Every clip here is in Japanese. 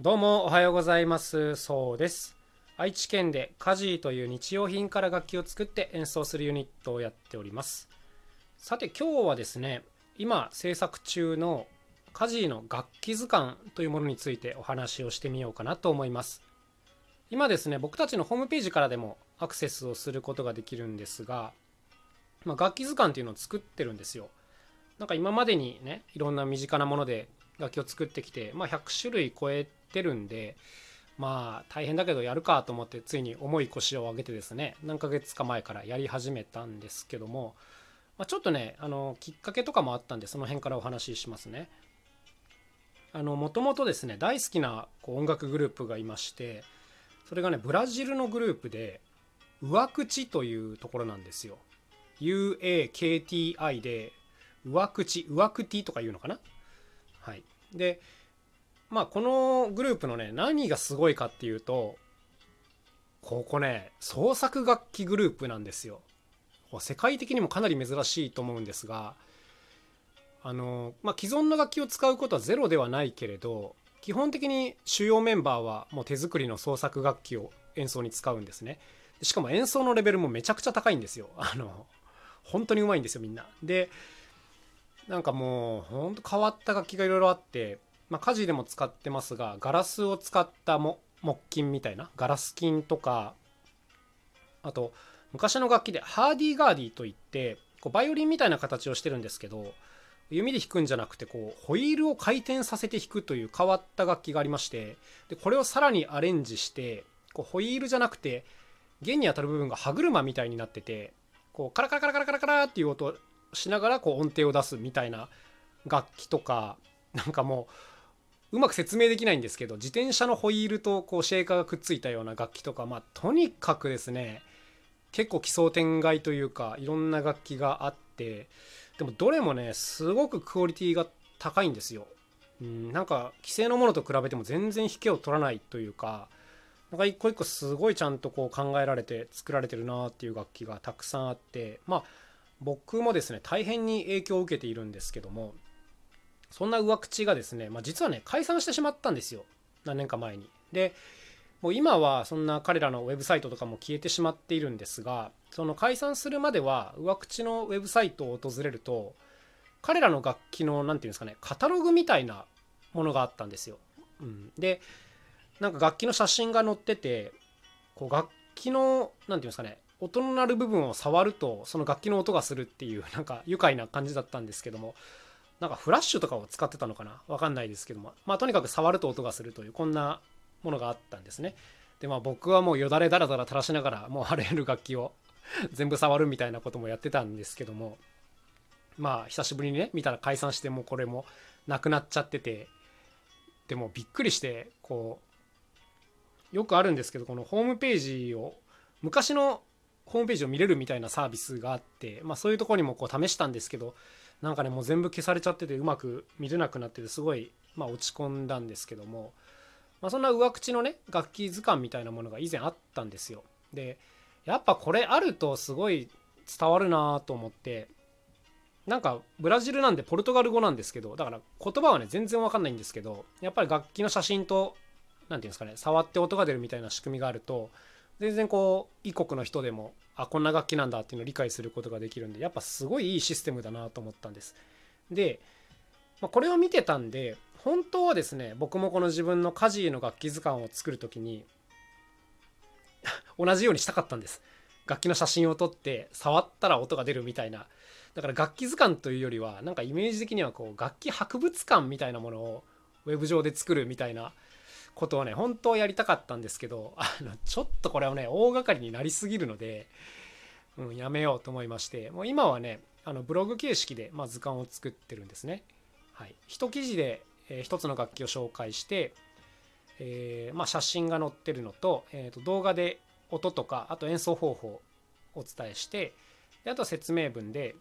どうもおはようございます。そうです。愛知県でカジーという日用品から楽器を作って演奏するユニットをやっております。さて今日はですね今制作中のカジーの楽器図鑑というものについてお話をしてみようかなと思います。今ですね僕たちのホームページからでもアクセスをすることができるんですが、まあ、楽器図鑑っていうのを作ってるんですよ。なんか今までにねいろんな身近なもので楽器を作ってきて、まあ、100種類超えてるんでまあ大変だけどやるかと思ってついに重い腰を上げてですね何ヶ月か前からやり始めたんですけども、まあ、ちょっとねあのきっかけとかもあったんでその辺からお話ししますね。もともとですね大好きなこう音楽グループがいましてそれがねブラジルのグループで上口というところなんですよ。UAKTI で上口上口とか言うのかな？はい。でまあこのグループのね何がすごいかっていうとここね創作楽器グループなんですよ。世界的にもかなり珍しいと思うんですがあの、まあ、既存の楽器を使うことはゼロではないけれど基本的に主要メンバーはもう手作りの創作楽器を演奏に使うんですね。しかも演奏のレベルもめちゃくちゃ高いんですよ。あの本当にうまいんですよみんな。でなんかもうほんと変わった楽器がいろいろあってまあ、家事でも使ってますがガラスを使った木琴みたいなガラス琴とかあと昔の楽器でハーディーガーディーといってこうバイオリンみたいな形をしてるんですけど弓で弾くんじゃなくてこうホイールを回転させて弾くという変わった楽器がありましてでこれをさらにアレンジしてこうホイールじゃなくて弦に当たる部分が歯車みたいになっててこうカラカラカラカラカラカラっていう音しながらこう音程を出すみたいな楽器とかなんかもううまく説明できないんですけど自転車のホイールとこうシェーカーがくっついたような楽器とかまあとにかくですね結構奇想天外というかいろんな楽器があってでもどれもねすごくクオリティが高いんですよ。うん、なんか既成のものと比べても全然引けを取らないというかなんか一個一個すごいちゃんとこう考えられて作られてるなっていう楽器がたくさんあってまあ僕もですね大変に影響を受けているんですけどもそんな上口がですね、まあ、実はね解散してしまったんですよ何年か前に。でもう今はそんな彼らのウェブサイトとかも消えてしまっているんですがその解散するまでは上口のウェブサイトを訪れると彼らの楽器の何て言うんですかねカタログみたいなものがあったんですよ。うん、でなんか楽器の写真が載っててこう楽器の何て言うんですかね音の鳴る部分を触るとその楽器の音がするっていうなんか愉快な感じだったんですけどもなんかフラッシュとかを使ってたのかな？わかんないですけども。まあとにかく触ると音がするというこんなものがあったんですね。でまあ僕はもうよだれだらだら垂らしながらもうあらゆる楽器を 全部触るみたいなこともやってたんですけども。まあ久しぶりにね見たら解散してもうこれもなくなっちゃっててでもびっくりしてこうよくあるんですけどこのホームページを昔のホームページを見れるみたいなサービスがあって、まあ、そういうとこにもこう試したんですけどなんかねもう全部消されちゃっててうまく見れなくなっててすごい、まあ、落ち込んだんですけども、まあ、そんな上口のね楽器図鑑みたいなものが以前あったんですよ。でやっぱこれあるとすごい伝わるなと思ってなんかブラジルなんでポルトガル語なんですけどだから言葉はね全然わかんないんですけどやっぱり楽器の写真と何て言うんですかね触って音が出るみたいな仕組みがあると全然こう異国の人でもあこんな楽器なんだっていうのを理解することができるんでやっぱすごいいいシステムだなと思ったんです。で、まあ、これを見てたんで本当はですね僕もこの自分の家事の楽器図鑑を作る時に 同じようにしたかったんです。楽器の写真を撮って触ったら音が出るみたいな。だから楽器図鑑というよりはなんかイメージ的にはこう楽器博物館みたいなものをウェブ上で作るみたいなことをね本当はやりたかったんですけど あのちょっとこれはね大掛かりになりすぎるので、うん、やめようと思いましてもう今はねあのブログ形式で、まあ、図鑑を作ってるんですね。はい、一記事で、えー、一つの楽器を紹介して、えー、まあ、写真が載ってるのと,、えー、と動画で音とかあと演奏方法をお伝えしてであとは説明文で、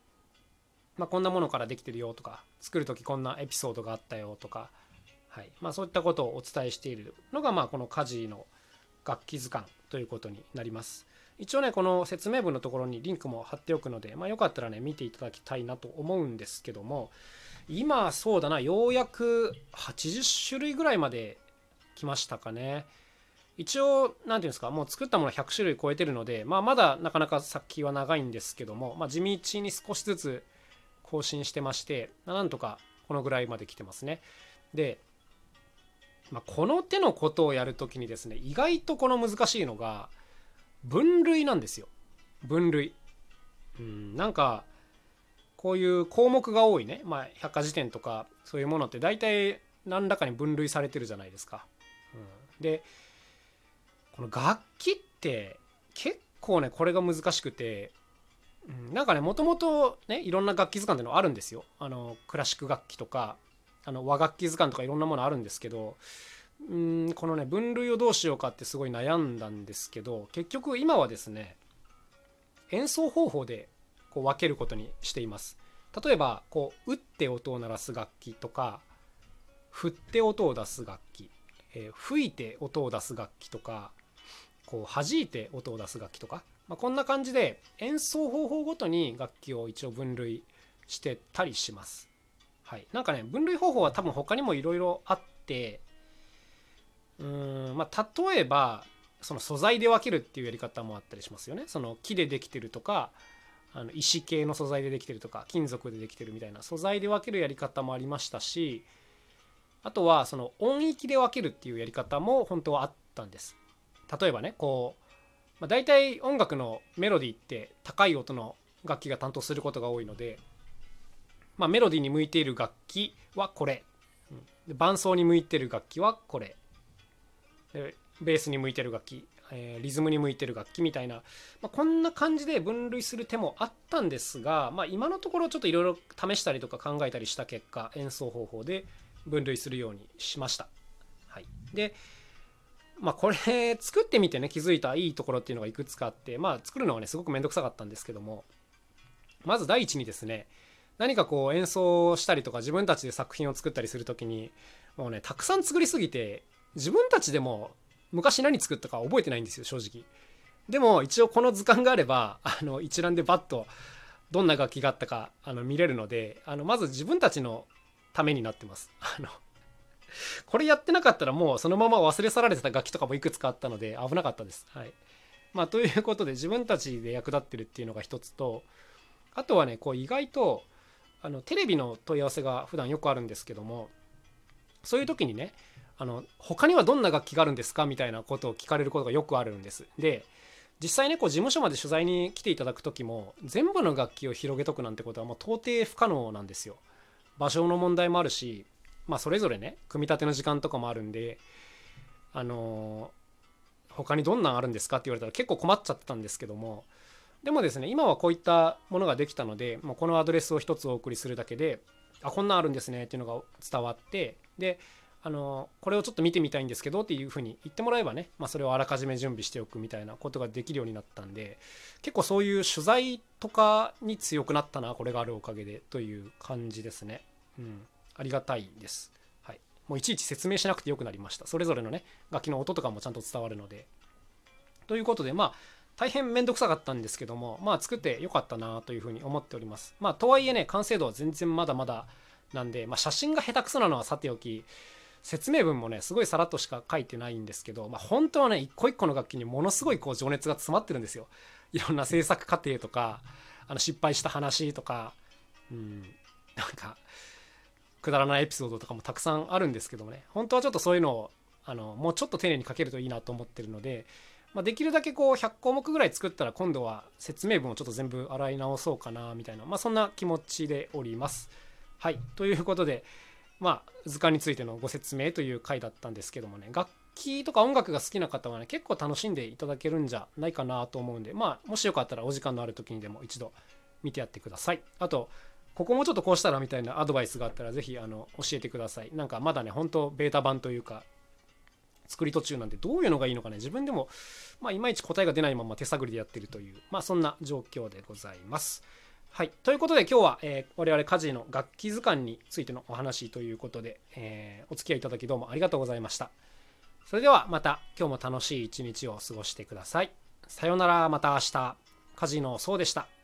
まあ、こんなものからできてるよとか作る時こんなエピソードがあったよとかはい。まあ、そういったことをお伝えしているのが、まあ、この家事の楽器図鑑ということになります。一応ね、この説明文のところにリンクも貼っておくので、まあ、よかったらね、見ていただきたいなと思うんですけども、今、そうだな、ようやく80種類ぐらいまできましたかね。一応何て言うんですかもう作ったもの100種類超えてるので、まあ、まだなかなか先は長いんですけども、まあ、地道に少しずつ更新してましてなんとかこのぐらいまで来てますね。で、まあ、この手のことをやるときにですね意外とこの難しいのが分類なんですよ。分類。うんなんかこういう項目が多いね、まあ、百科事典とかそういうものって大体何らかに分類されてるじゃないですか。うん、でこの楽器って結構ねこれが難しくて、うん、なんかねもともとねいろんな楽器図鑑っていうのあるんですよ。あのクラシック楽器とか。あの和楽器図鑑とかいろんなものあるんですけどうんこのね分類をどうしようかってすごい悩んだんですけど結局今はですね演奏方法でこう分けることにしています例えばこう打って音を鳴らす楽器とか振って音を出す楽器、えー、吹いて音を出す楽器とかこう弾いて音を出す楽器とか、まあ、こんな感じで演奏方法ごとに楽器を一応分類してたりします。はい、なんかね分類方法は多分他にもいろいろあってうーんまあ例えばその素材で分けるっていうやり方もあったりしますよね。その木でできてるとかあの石系の素材でできてるとか金属でできてるみたいな素材で分けるやり方もありましたしあとはその音域で分けるっていうやり方も本当はあったんです。例えばねこう、まあ、大体音楽のメロディーって高い音の楽器が担当することが多いので、まあ、メロディーに向いている楽器はこれ、うん、伴奏に向いてる楽器はこれ。ベースに向いてる楽器、えー、リズムに向いてる楽器みたいな、まあ、こんな感じで分類する手もあったんですが、まあ、今のところちょっといろいろ試したりとか考えたりした結果演奏方法で分類するようにしました。はい、でまあこれ作ってみてね気づいたいいところっていうのがいくつかあってまあ作るのはねすごく面倒くさかったんですけどもまず第一にですね何かこう演奏したりとか自分たちで作品を作ったりする時にもうねたくさん作りすぎて自分たちでも昔何作ったか覚えてないんですよ正直。でも一応この図鑑があればあの一覧でバッとどんな楽器があったかあの見れるのであのまず自分たちのためになってます。あのこれやってなかったらもうそのまま忘れ去られてた楽器とかもいくつかあったので危なかったです。はい。まあということで自分たちで役立ってるっていうのが一つとあとはねこう意外とあのテレビの問い合わせが普段よくあるんですけどもそういう時にねあの他にはどんな楽器があるんですかみたいなことを聞かれることがよくあるんです。で実際ねこう事務所まで取材に来ていただく時も全部の楽器を広げとくなんてことはもう到底不可能なんですよ。場所の問題もあるし、まあ、それぞれね組み立ての時間とかもあるんであのー、他にどんなんあるんですかって言われたら結構困っちゃってたんですけどもでもですね今はこういったものができたのでもうこのアドレスを1つお送りするだけであこんなんあるんですねっていうのが伝わってであのこれをちょっと見てみたいんですけどっていうふうに言ってもらえばね、まあ、それをあらかじめ準備しておくみたいなことができるようになったんで結構そういう取材とかに強くなったなこれがあるおかげでという感じですね。うん、ありがたいです。はい、もういちいち説明しなくてよくなりました。それぞれのね楽器の音とかもちゃんと伝わるので。ということでまあ大変めんどくさかったんですけどもまあ作ってよかったなというふうに思っております。まあとはいえね完成度は全然まだまだなんで、まあ、写真が下手くそなのはさておき説明文もねすごいさらっとしか書いてないんですけど、まあ、本当はね一個一個の楽器にものすごいこう情熱が詰まってるんですよいろんな制作過程とかあの失敗した話とかうんなんかくだらないエピソードとかもたくさんあるんですけどもね本当はちょっとそういうのをあのもうちょっと丁寧に書けるといいなと思ってるので、まあ、できるだけこう100項目ぐらい作ったら今度は説明文をちょっと全部洗い直そうかなみたいな、まあ、そんな気持ちでおります。はい。ということでまあ、図鑑についてのご説明という回だったんですけどもね楽器とか音楽が好きな方はね結構楽しんでいただけるんじゃないかなと思うんでまあもしよかったらお時間のある時にでも一度見てやってください。あとここもちょっとこうしたらみたいなアドバイスがあったら是非あの教えてください。なんかまだね本当ベータ版というか作り途中なんでどういうのがいいのかね自分でもまあいまいち答えが出ないまま手探りでやってるというまあそんな状況でございますはい。ということで今日は、えー、我々家事の楽器図鑑についてのお話ということで、えー、お付き合いいただきどうもありがとうございました。それではまた今日も楽しい一日を過ごしてください。さようなら、また明日。家事のそうでした。